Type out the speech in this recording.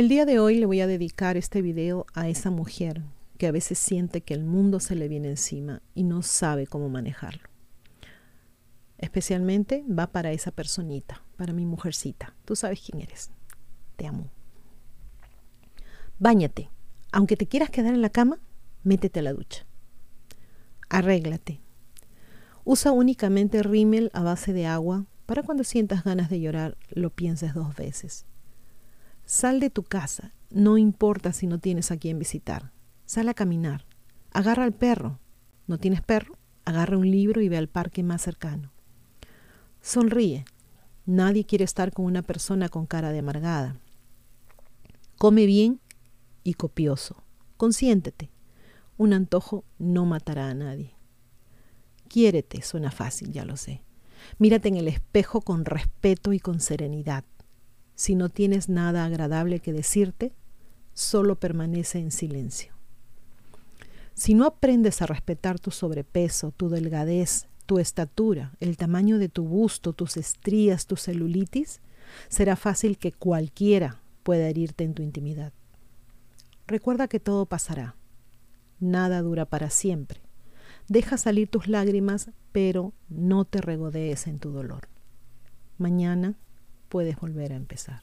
El día de hoy le voy a dedicar este video a esa mujer que a veces siente que el mundo se le viene encima y no sabe cómo manejarlo. Especialmente va para esa personita, para mi mujercita. Tú sabes quién eres. Te amo. Báñate. Aunque te quieras quedar en la cama, métete a la ducha. Arréglate. Usa únicamente rímel a base de agua para cuando sientas ganas de llorar lo pienses dos veces. Sal de tu casa, no importa si no tienes a quien visitar. Sal a caminar. Agarra al perro. ¿No tienes perro? Agarra un libro y ve al parque más cercano. Sonríe. Nadie quiere estar con una persona con cara de amargada. Come bien y copioso. Consiéntete. Un antojo no matará a nadie. Quiérete, suena fácil, ya lo sé. Mírate en el espejo con respeto y con serenidad. Si no tienes nada agradable que decirte, solo permanece en silencio. Si no aprendes a respetar tu sobrepeso, tu delgadez, tu estatura, el tamaño de tu busto, tus estrías, tu celulitis, será fácil que cualquiera pueda herirte en tu intimidad. Recuerda que todo pasará. Nada dura para siempre. Deja salir tus lágrimas, pero no te regodees en tu dolor. Mañana puedes volver a empezar.